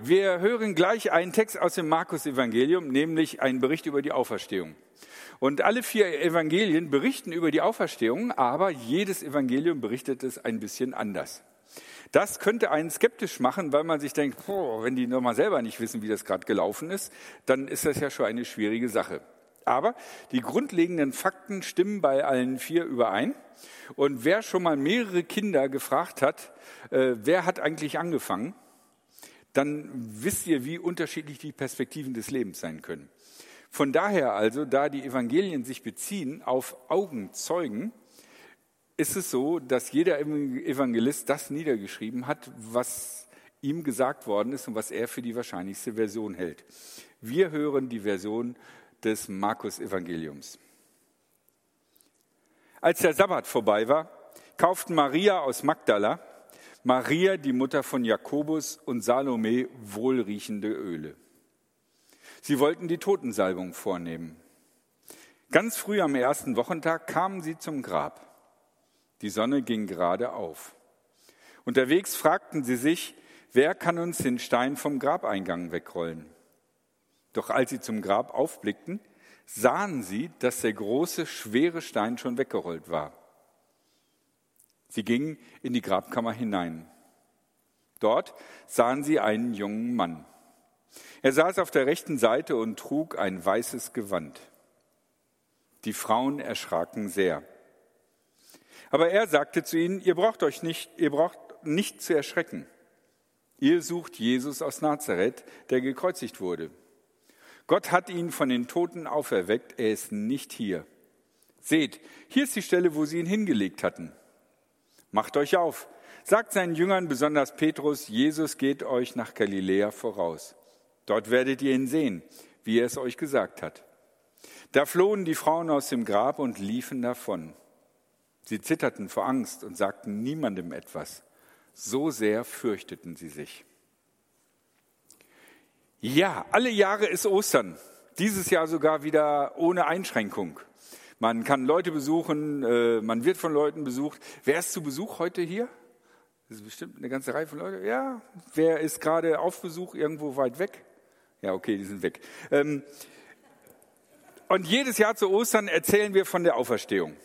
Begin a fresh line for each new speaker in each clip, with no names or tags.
Wir hören gleich einen Text aus dem Markus-Evangelium, nämlich einen Bericht über die Auferstehung. Und alle vier Evangelien berichten über die Auferstehung, aber jedes Evangelium berichtet es ein bisschen anders. Das könnte einen skeptisch machen, weil man sich denkt, oh, wenn die nochmal selber nicht wissen, wie das gerade gelaufen ist, dann ist das ja schon eine schwierige Sache. Aber die grundlegenden Fakten stimmen bei allen vier überein. Und wer schon mal mehrere Kinder gefragt hat, äh, wer hat eigentlich angefangen, dann wisst ihr, wie unterschiedlich die Perspektiven des Lebens sein können. Von daher also, da die Evangelien sich beziehen auf Augenzeugen, ist es so, dass jeder Evangelist das niedergeschrieben hat, was ihm gesagt worden ist und was er für die wahrscheinlichste Version hält. Wir hören die Version des Markus-Evangeliums. Als der Sabbat vorbei war, kauften Maria aus Magdala, Maria, die Mutter von Jakobus und Salome wohlriechende Öle. Sie wollten die Totensalbung vornehmen. Ganz früh am ersten Wochentag kamen sie zum Grab. Die Sonne ging gerade auf. Unterwegs fragten sie sich, wer kann uns den Stein vom Grabeingang wegrollen? Doch als sie zum Grab aufblickten, sahen sie, dass der große, schwere Stein schon weggerollt war. Sie gingen in die Grabkammer hinein. Dort sahen sie einen jungen Mann. Er saß auf der rechten Seite und trug ein weißes Gewand. Die Frauen erschraken sehr. Aber er sagte zu ihnen, ihr braucht euch nicht, ihr braucht nicht zu erschrecken. Ihr sucht Jesus aus Nazareth, der gekreuzigt wurde. Gott hat ihn von den Toten auferweckt, er ist nicht hier. Seht, hier ist die Stelle, wo sie ihn hingelegt hatten. Macht euch auf, sagt seinen Jüngern, besonders Petrus, Jesus geht euch nach Galiläa voraus. Dort werdet ihr ihn sehen, wie er es euch gesagt hat. Da flohen die Frauen aus dem Grab und liefen davon. Sie zitterten vor Angst und sagten niemandem etwas. So sehr fürchteten sie sich. Ja, alle Jahre ist Ostern. Dieses Jahr sogar wieder ohne Einschränkung. Man kann Leute besuchen, äh, man wird von Leuten besucht. Wer ist zu Besuch heute hier? Das ist bestimmt eine ganze Reihe von Leuten. Ja, wer ist gerade auf Besuch irgendwo weit weg? Ja, okay, die sind weg. Ähm, und jedes Jahr zu Ostern erzählen wir von der Auferstehung.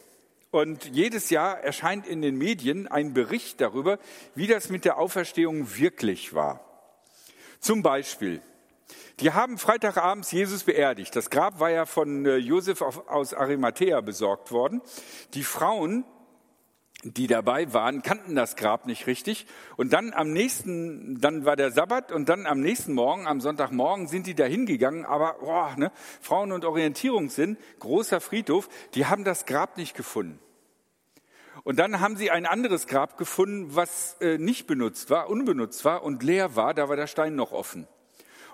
Und jedes Jahr erscheint in den Medien ein Bericht darüber, wie das mit der Auferstehung wirklich war. Zum Beispiel, die haben Freitagabends Jesus beerdigt. Das Grab war ja von äh, Josef aus Arimathea besorgt worden. Die Frauen die dabei waren, kannten das Grab nicht richtig. Und dann am nächsten, dann war der Sabbat und dann am nächsten Morgen, am Sonntagmorgen, sind die da hingegangen. Aber boah, ne, Frauen- und Orientierungssinn, großer Friedhof, die haben das Grab nicht gefunden. Und dann haben sie ein anderes Grab gefunden, was äh, nicht benutzt war, unbenutzt war und leer war. Da war der Stein noch offen.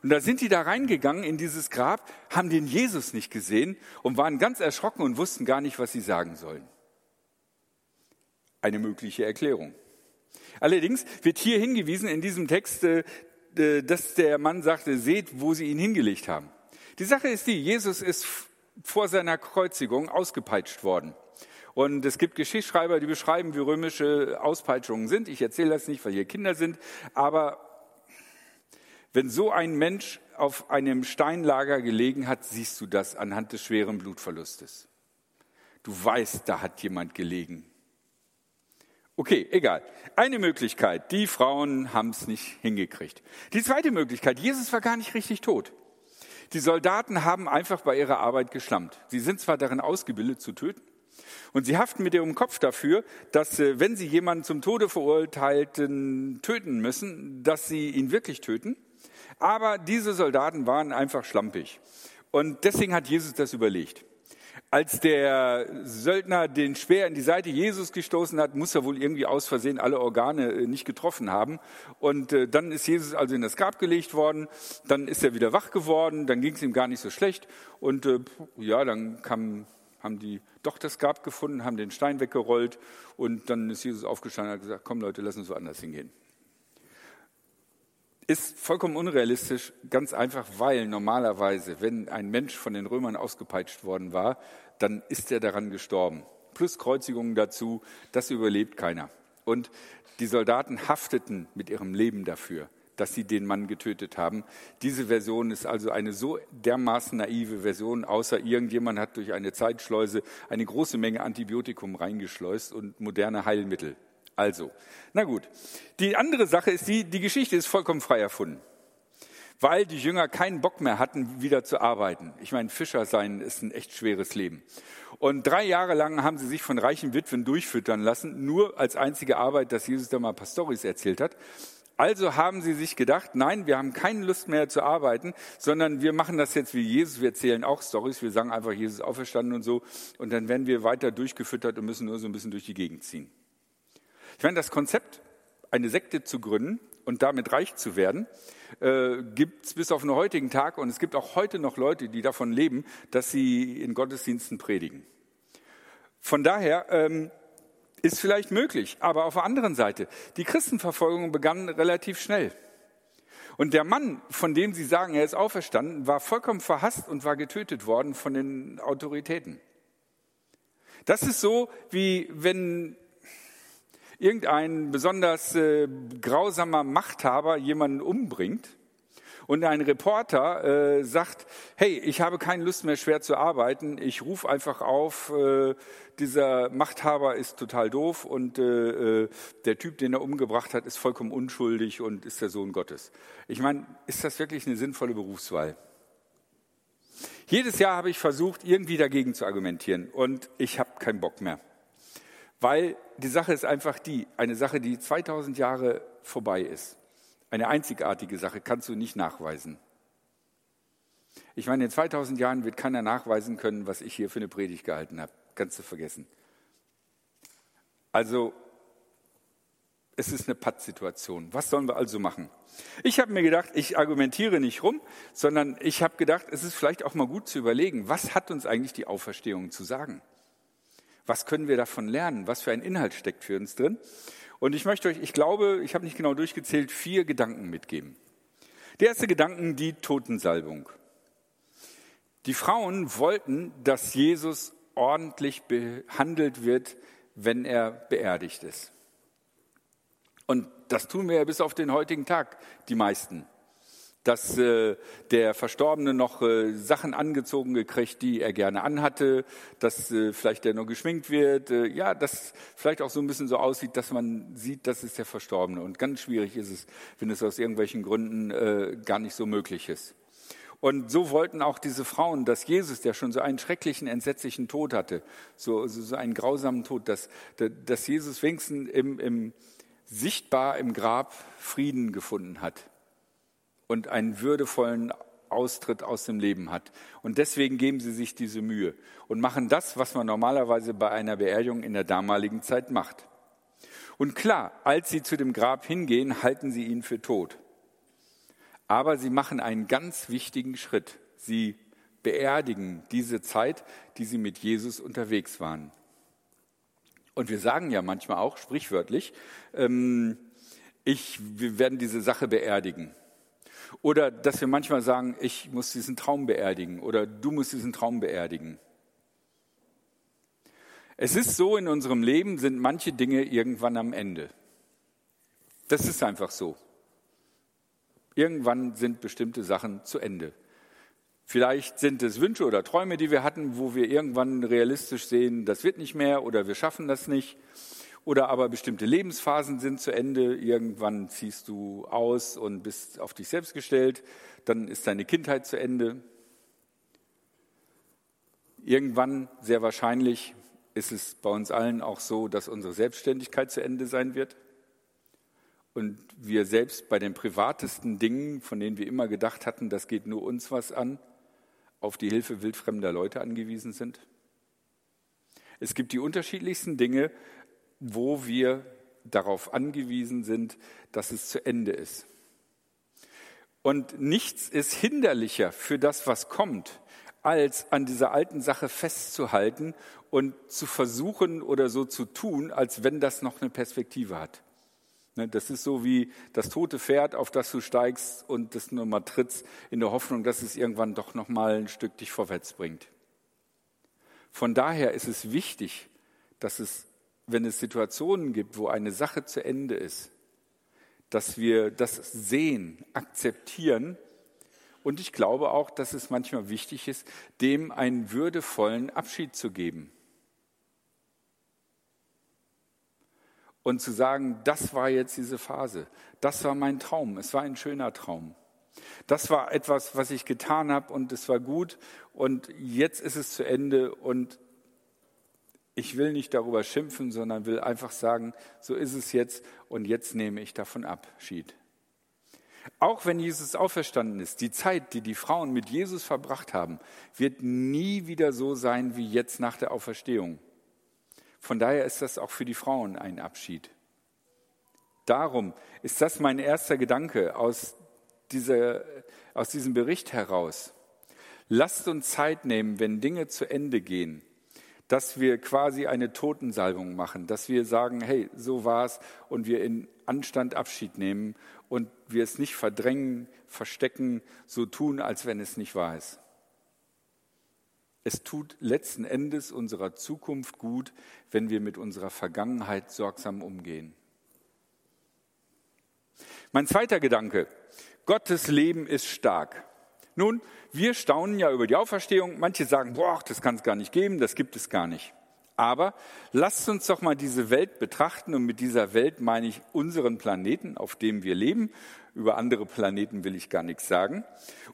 Und da sind die da reingegangen in dieses Grab, haben den Jesus nicht gesehen und waren ganz erschrocken und wussten gar nicht, was sie sagen sollen eine mögliche Erklärung. Allerdings wird hier hingewiesen in diesem Text, äh, dass der Mann sagte, seht, wo sie ihn hingelegt haben. Die Sache ist die, Jesus ist vor seiner Kreuzigung ausgepeitscht worden. Und es gibt Geschichtsschreiber, die beschreiben, wie römische Auspeitschungen sind. Ich erzähle das nicht, weil hier Kinder sind. Aber wenn so ein Mensch auf einem Steinlager gelegen hat, siehst du das anhand des schweren Blutverlustes. Du weißt, da hat jemand gelegen. Okay, egal. Eine Möglichkeit, die Frauen haben es nicht hingekriegt. Die zweite Möglichkeit, Jesus war gar nicht richtig tot. Die Soldaten haben einfach bei ihrer Arbeit geschlammt. Sie sind zwar darin ausgebildet zu töten, und sie haften mit ihrem Kopf dafür, dass äh, wenn sie jemanden zum Tode verurteilten töten müssen, dass sie ihn wirklich töten. Aber diese Soldaten waren einfach schlampig. Und deswegen hat Jesus das überlegt. Als der Söldner den Speer in die Seite Jesus gestoßen hat, muss er wohl irgendwie aus Versehen alle Organe äh, nicht getroffen haben. Und äh, dann ist Jesus also in das Grab gelegt worden, dann ist er wieder wach geworden, dann ging es ihm gar nicht so schlecht. Und äh, ja, dann kam, haben die doch das Grab gefunden, haben den Stein weggerollt und dann ist Jesus aufgestanden und hat gesagt, komm Leute, lass uns woanders hingehen ist vollkommen unrealistisch, ganz einfach, weil normalerweise, wenn ein Mensch von den Römern ausgepeitscht worden war, dann ist er daran gestorben. Plus Kreuzigungen dazu, das überlebt keiner. Und die Soldaten hafteten mit ihrem Leben dafür, dass sie den Mann getötet haben. Diese Version ist also eine so dermaßen naive Version, außer irgendjemand hat durch eine Zeitschleuse eine große Menge Antibiotikum reingeschleust und moderne Heilmittel. Also, na gut. Die andere Sache ist die, die Geschichte ist vollkommen frei erfunden weil die Jünger keinen Bock mehr hatten, wieder zu arbeiten. Ich meine, Fischer sein ist ein echt schweres Leben. Und drei Jahre lang haben sie sich von reichen Witwen durchfüttern lassen, nur als einzige Arbeit, dass Jesus da mal Storys erzählt hat. Also haben sie sich gedacht, nein, wir haben keine Lust mehr zu arbeiten, sondern wir machen das jetzt wie Jesus. Wir erzählen auch Stories. Wir sagen einfach, Jesus ist auferstanden und so. Und dann werden wir weiter durchgefüttert und müssen nur so ein bisschen durch die Gegend ziehen. Ich meine, das Konzept, eine Sekte zu gründen und damit reich zu werden, äh, gibt es bis auf den heutigen Tag und es gibt auch heute noch Leute, die davon leben, dass sie in Gottesdiensten predigen. Von daher ähm, ist vielleicht möglich, aber auf der anderen Seite, die Christenverfolgung begann relativ schnell. Und der Mann, von dem sie sagen, er ist auferstanden, war vollkommen verhasst und war getötet worden von den Autoritäten. Das ist so, wie wenn irgendein besonders äh, grausamer Machthaber jemanden umbringt und ein Reporter äh, sagt, hey, ich habe keine Lust mehr schwer zu arbeiten, ich rufe einfach auf, äh, dieser Machthaber ist total doof und äh, äh, der Typ, den er umgebracht hat, ist vollkommen unschuldig und ist der Sohn Gottes. Ich meine, ist das wirklich eine sinnvolle Berufswahl? Jedes Jahr habe ich versucht, irgendwie dagegen zu argumentieren und ich habe keinen Bock mehr. Weil die Sache ist einfach die, eine Sache, die 2000 Jahre vorbei ist. Eine einzigartige Sache kannst du nicht nachweisen. Ich meine, in 2000 Jahren wird keiner nachweisen können, was ich hier für eine Predigt gehalten habe. Kannst du vergessen. Also, es ist eine Pattsituation. Was sollen wir also machen? Ich habe mir gedacht, ich argumentiere nicht rum, sondern ich habe gedacht, es ist vielleicht auch mal gut zu überlegen, was hat uns eigentlich die Auferstehung zu sagen? Was können wir davon lernen? Was für ein Inhalt steckt für uns drin? Und ich möchte euch, ich glaube, ich habe nicht genau durchgezählt, vier Gedanken mitgeben. Der erste Gedanken, die Totensalbung. Die Frauen wollten, dass Jesus ordentlich behandelt wird, wenn er beerdigt ist. Und das tun wir ja bis auf den heutigen Tag, die meisten dass äh, der Verstorbene noch äh, Sachen angezogen gekriegt, die er gerne anhatte, dass äh, vielleicht der noch geschminkt wird, äh, ja, dass vielleicht auch so ein bisschen so aussieht, dass man sieht, das ist der Verstorbene. Und ganz schwierig ist es, wenn es aus irgendwelchen Gründen äh, gar nicht so möglich ist. Und so wollten auch diese Frauen, dass Jesus, der schon so einen schrecklichen, entsetzlichen Tod hatte, so, so, so einen grausamen Tod, dass, dass Jesus wenigstens im, im, sichtbar im Grab Frieden gefunden hat und einen würdevollen Austritt aus dem Leben hat. Und deswegen geben sie sich diese Mühe und machen das, was man normalerweise bei einer Beerdigung in der damaligen Zeit macht. Und klar, als sie zu dem Grab hingehen, halten sie ihn für tot. Aber sie machen einen ganz wichtigen Schritt. Sie beerdigen diese Zeit, die sie mit Jesus unterwegs waren. Und wir sagen ja manchmal auch sprichwörtlich, ähm, ich, wir werden diese Sache beerdigen. Oder dass wir manchmal sagen, ich muss diesen Traum beerdigen oder du musst diesen Traum beerdigen. Es ist so, in unserem Leben sind manche Dinge irgendwann am Ende. Das ist einfach so. Irgendwann sind bestimmte Sachen zu Ende. Vielleicht sind es Wünsche oder Träume, die wir hatten, wo wir irgendwann realistisch sehen, das wird nicht mehr oder wir schaffen das nicht. Oder aber bestimmte Lebensphasen sind zu Ende. Irgendwann ziehst du aus und bist auf dich selbst gestellt. Dann ist deine Kindheit zu Ende. Irgendwann, sehr wahrscheinlich, ist es bei uns allen auch so, dass unsere Selbstständigkeit zu Ende sein wird. Und wir selbst bei den privatesten Dingen, von denen wir immer gedacht hatten, das geht nur uns was an, auf die Hilfe wildfremder Leute angewiesen sind. Es gibt die unterschiedlichsten Dinge, wo wir darauf angewiesen sind, dass es zu Ende ist. Und nichts ist hinderlicher für das, was kommt, als an dieser alten Sache festzuhalten und zu versuchen oder so zu tun, als wenn das noch eine Perspektive hat. Ne, das ist so wie das tote Pferd, auf das du steigst und das nur mal trittst, in der Hoffnung, dass es irgendwann doch noch mal ein Stück dich vorwärts bringt. Von daher ist es wichtig, dass es wenn es Situationen gibt, wo eine Sache zu Ende ist, dass wir das sehen, akzeptieren. Und ich glaube auch, dass es manchmal wichtig ist, dem einen würdevollen Abschied zu geben. Und zu sagen, das war jetzt diese Phase, das war mein Traum, es war ein schöner Traum. Das war etwas, was ich getan habe und es war gut und jetzt ist es zu Ende und ich will nicht darüber schimpfen, sondern will einfach sagen, so ist es jetzt und jetzt nehme ich davon Abschied. Auch wenn Jesus auferstanden ist, die Zeit, die die Frauen mit Jesus verbracht haben, wird nie wieder so sein wie jetzt nach der Auferstehung. Von daher ist das auch für die Frauen ein Abschied. Darum ist das mein erster Gedanke aus, dieser, aus diesem Bericht heraus. Lasst uns Zeit nehmen, wenn Dinge zu Ende gehen, dass wir quasi eine Totensalbung machen, dass wir sagen, hey, so war's und wir in Anstand Abschied nehmen und wir es nicht verdrängen, verstecken, so tun, als wenn es nicht wahr ist. Es tut letzten Endes unserer Zukunft gut, wenn wir mit unserer Vergangenheit sorgsam umgehen. Mein zweiter Gedanke, Gottes Leben ist stark. Nun, wir staunen ja über die Auferstehung. Manche sagen, boah, das kann es gar nicht geben, das gibt es gar nicht. Aber lasst uns doch mal diese Welt betrachten und mit dieser Welt meine ich unseren Planeten, auf dem wir leben. Über andere Planeten will ich gar nichts sagen.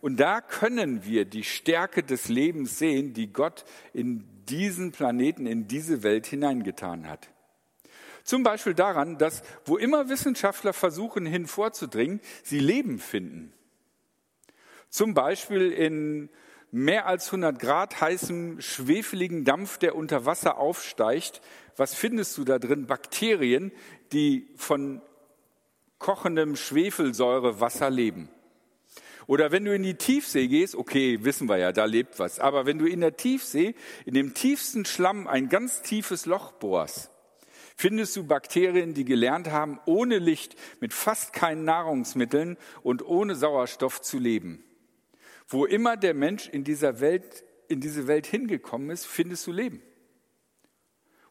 Und da können wir die Stärke des Lebens sehen, die Gott in diesen Planeten, in diese Welt hineingetan hat. Zum Beispiel daran, dass wo immer Wissenschaftler versuchen, hinvorzudringen, sie Leben finden. Zum Beispiel in mehr als 100 Grad heißem, schwefeligen Dampf, der unter Wasser aufsteigt. Was findest du da drin? Bakterien, die von kochendem Schwefelsäurewasser leben. Oder wenn du in die Tiefsee gehst, okay, wissen wir ja, da lebt was. Aber wenn du in der Tiefsee, in dem tiefsten Schlamm ein ganz tiefes Loch bohrst, findest du Bakterien, die gelernt haben, ohne Licht, mit fast keinen Nahrungsmitteln und ohne Sauerstoff zu leben. Wo immer der Mensch in dieser Welt, in diese Welt hingekommen ist, findest du Leben.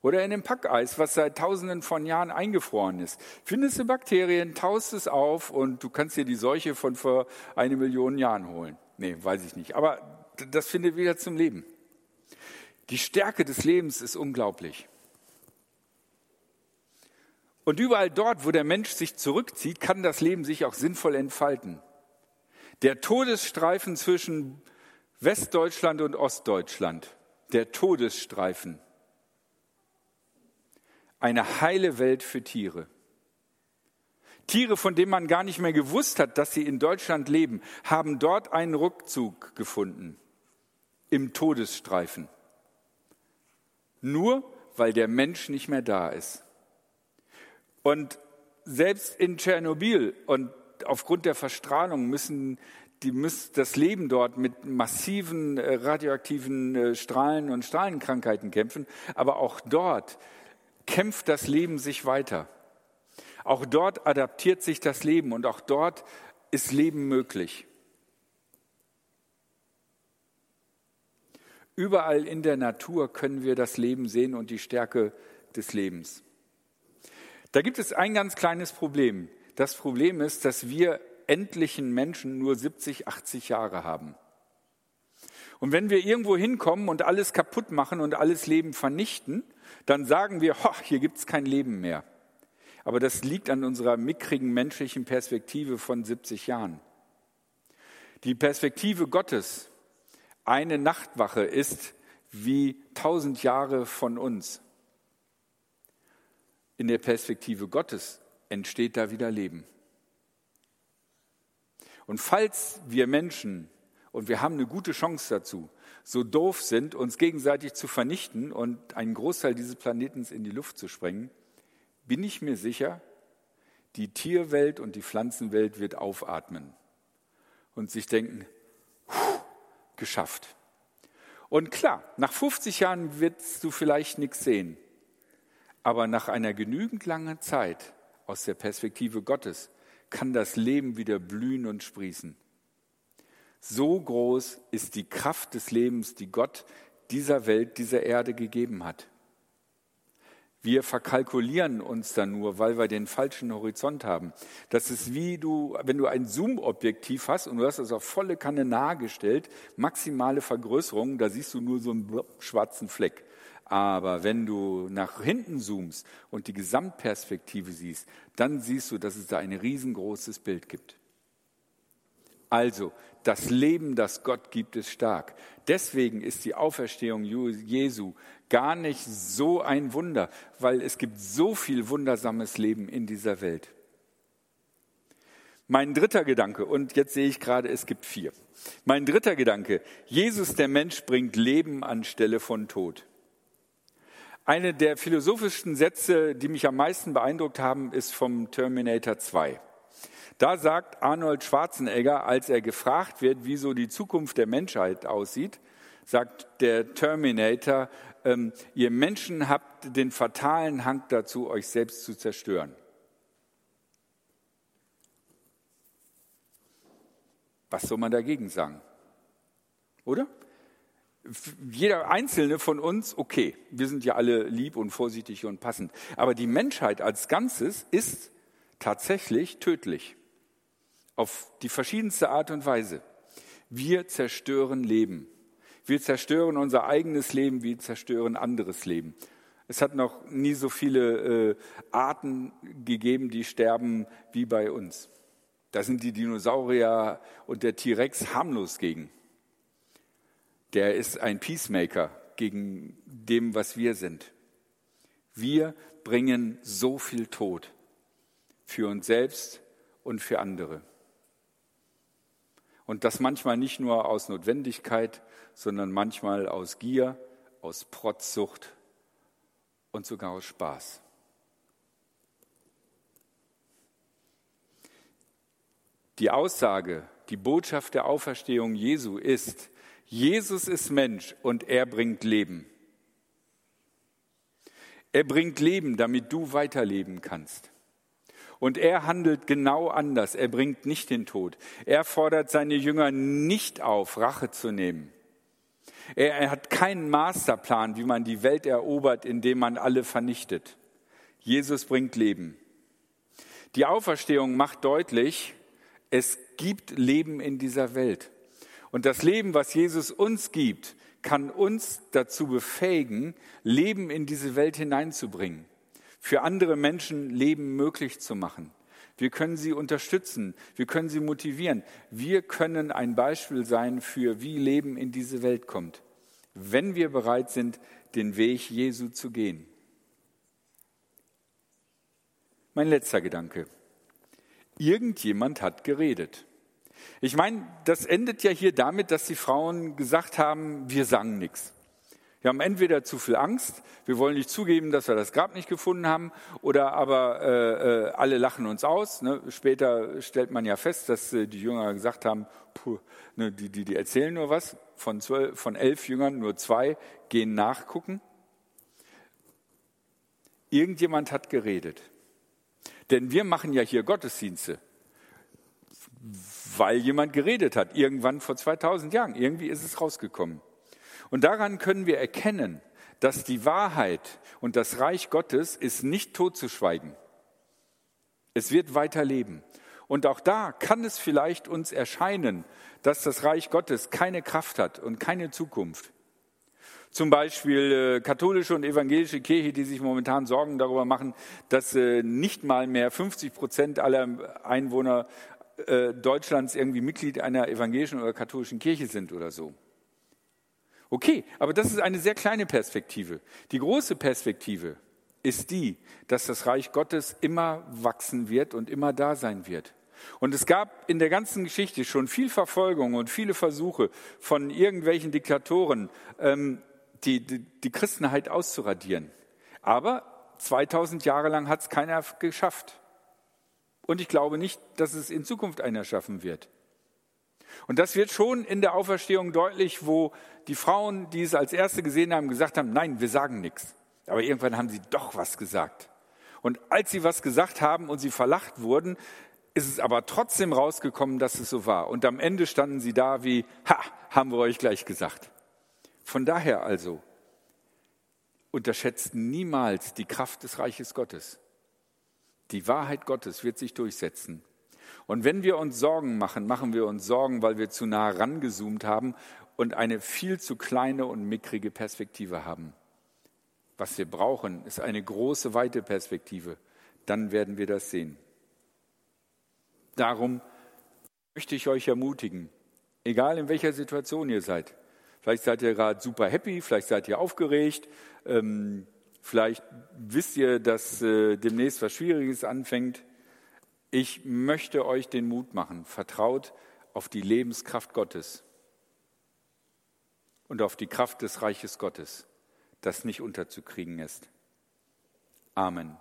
Oder in dem Packeis, was seit tausenden von Jahren eingefroren ist. Findest du Bakterien, taust es auf und du kannst dir die Seuche von vor eine Million Jahren holen. Nee, weiß ich nicht. Aber das findet wieder zum Leben. Die Stärke des Lebens ist unglaublich. Und überall dort, wo der Mensch sich zurückzieht, kann das Leben sich auch sinnvoll entfalten. Der Todesstreifen zwischen Westdeutschland und Ostdeutschland, der Todesstreifen. Eine heile Welt für Tiere. Tiere, von denen man gar nicht mehr gewusst hat, dass sie in Deutschland leben, haben dort einen Rückzug gefunden im Todesstreifen. Nur weil der Mensch nicht mehr da ist. Und selbst in Tschernobyl und aufgrund der Verstrahlung müssen die müssen das Leben dort mit massiven äh, radioaktiven äh, Strahlen und Strahlenkrankheiten kämpfen. Aber auch dort kämpft das Leben sich weiter. Auch dort adaptiert sich das Leben und auch dort ist Leben möglich. Überall in der Natur können wir das Leben sehen und die Stärke des Lebens. Da gibt es ein ganz kleines Problem. Das Problem ist, dass wir endlichen Menschen nur 70, 80 Jahre haben. Und wenn wir irgendwo hinkommen und alles kaputt machen und alles Leben vernichten, dann sagen wir, hier gibt es kein Leben mehr. Aber das liegt an unserer mickrigen menschlichen Perspektive von 70 Jahren. Die Perspektive Gottes, eine Nachtwache ist wie tausend Jahre von uns in der Perspektive Gottes entsteht da wieder Leben. Und falls wir Menschen, und wir haben eine gute Chance dazu, so doof sind, uns gegenseitig zu vernichten und einen Großteil dieses Planetens in die Luft zu sprengen, bin ich mir sicher, die Tierwelt und die Pflanzenwelt wird aufatmen und sich denken, geschafft. Und klar, nach 50 Jahren wirst du vielleicht nichts sehen. Aber nach einer genügend langen Zeit aus der Perspektive Gottes kann das Leben wieder blühen und sprießen. So groß ist die Kraft des Lebens, die Gott dieser Welt, dieser Erde gegeben hat. Wir verkalkulieren uns dann nur, weil wir den falschen Horizont haben. Das ist wie du, wenn du ein Zoom-Objektiv hast und du hast es auf volle Kanne nahe gestellt, maximale Vergrößerung, da siehst du nur so einen schwarzen Fleck. Aber wenn du nach hinten zoomst und die Gesamtperspektive siehst, dann siehst du, dass es da ein riesengroßes Bild gibt. Also, das Leben, das Gott gibt, ist stark. Deswegen ist die Auferstehung Jesu gar nicht so ein Wunder, weil es gibt so viel wundersames Leben in dieser Welt. Mein dritter Gedanke, und jetzt sehe ich gerade, es gibt vier. Mein dritter Gedanke, Jesus der Mensch bringt Leben anstelle von Tod. Eine der philosophischsten Sätze, die mich am meisten beeindruckt haben, ist vom Terminator 2. Da sagt Arnold Schwarzenegger, als er gefragt wird, wieso die Zukunft der Menschheit aussieht, sagt der Terminator, ähm, ihr Menschen habt den fatalen Hang dazu, euch selbst zu zerstören. Was soll man dagegen sagen? Oder? Jeder einzelne von uns, okay, wir sind ja alle lieb und vorsichtig und passend, aber die Menschheit als Ganzes ist tatsächlich tödlich. Auf die verschiedenste Art und Weise. Wir zerstören Leben. Wir zerstören unser eigenes Leben, wir zerstören anderes Leben. Es hat noch nie so viele äh, Arten gegeben, die sterben wie bei uns. Da sind die Dinosaurier und der T-Rex harmlos gegen. Der ist ein Peacemaker gegen dem, was wir sind. Wir bringen so viel Tod für uns selbst und für andere. Und das manchmal nicht nur aus Notwendigkeit, sondern manchmal aus Gier, aus Protzsucht und sogar aus Spaß. Die Aussage, die Botschaft der Auferstehung Jesu ist, Jesus ist Mensch und er bringt Leben. Er bringt Leben, damit du weiterleben kannst. Und er handelt genau anders. Er bringt nicht den Tod. Er fordert seine Jünger nicht auf, Rache zu nehmen. Er, hat keinen Masterplan, wie man die Welt erobert, indem man alle vernichtet. Jesus bringt Leben. Die Auferstehung macht deutlich, es gibt Leben in dieser Welt. Und das Leben, was Jesus uns gibt, kann uns dazu befähigen, Leben in diese Welt hineinzubringen für andere Menschen Leben möglich zu machen. Wir können sie unterstützen, wir können sie motivieren. Wir können ein Beispiel sein für, wie Leben in diese Welt kommt, wenn wir bereit sind, den Weg Jesu zu gehen. Mein letzter Gedanke. Irgendjemand hat geredet. Ich meine, das endet ja hier damit, dass die Frauen gesagt haben, wir sagen nichts. Wir haben entweder zu viel Angst, wir wollen nicht zugeben, dass wir das Grab nicht gefunden haben, oder aber äh, äh, alle lachen uns aus. Ne? Später stellt man ja fest, dass äh, die Jünger gesagt haben, puh, ne, die, die, die erzählen nur was. Von, zwölf, von elf Jüngern nur zwei gehen nachgucken. Irgendjemand hat geredet. Denn wir machen ja hier Gottesdienste, weil jemand geredet hat, irgendwann vor 2000 Jahren. Irgendwie ist es rausgekommen. Und daran können wir erkennen, dass die Wahrheit und das Reich Gottes ist nicht totzuschweigen. Es wird weiterleben. Und auch da kann es vielleicht uns erscheinen, dass das Reich Gottes keine Kraft hat und keine Zukunft. Zum Beispiel äh, katholische und evangelische Kirche, die sich momentan Sorgen darüber machen, dass äh, nicht mal mehr 50 Prozent aller Einwohner äh, Deutschlands irgendwie Mitglied einer evangelischen oder katholischen Kirche sind oder so. Okay, aber das ist eine sehr kleine Perspektive. Die große Perspektive ist die, dass das Reich Gottes immer wachsen wird und immer da sein wird. Und es gab in der ganzen Geschichte schon viel Verfolgung und viele Versuche von irgendwelchen Diktatoren, ähm, die, die, die Christenheit auszuradieren. Aber 2000 Jahre lang hat es keiner geschafft. Und ich glaube nicht, dass es in Zukunft einer schaffen wird. Und das wird schon in der Auferstehung deutlich, wo die Frauen, die es als erste gesehen haben, gesagt haben, nein, wir sagen nichts. Aber irgendwann haben sie doch was gesagt. Und als sie was gesagt haben und sie verlacht wurden, ist es aber trotzdem rausgekommen, dass es so war. Und am Ende standen sie da wie, ha, haben wir euch gleich gesagt. Von daher also, unterschätzt niemals die Kraft des Reiches Gottes. Die Wahrheit Gottes wird sich durchsetzen. Und wenn wir uns Sorgen machen, machen wir uns Sorgen, weil wir zu nah rangezoomt haben und eine viel zu kleine und mickrige Perspektive haben. Was wir brauchen, ist eine große, weite Perspektive. Dann werden wir das sehen. Darum möchte ich euch ermutigen, egal in welcher Situation ihr seid. Vielleicht seid ihr gerade super happy, vielleicht seid ihr aufgeregt, ähm, vielleicht wisst ihr, dass äh, demnächst was Schwieriges anfängt. Ich möchte euch den Mut machen. Vertraut auf die Lebenskraft Gottes und auf die Kraft des Reiches Gottes, das nicht unterzukriegen ist. Amen.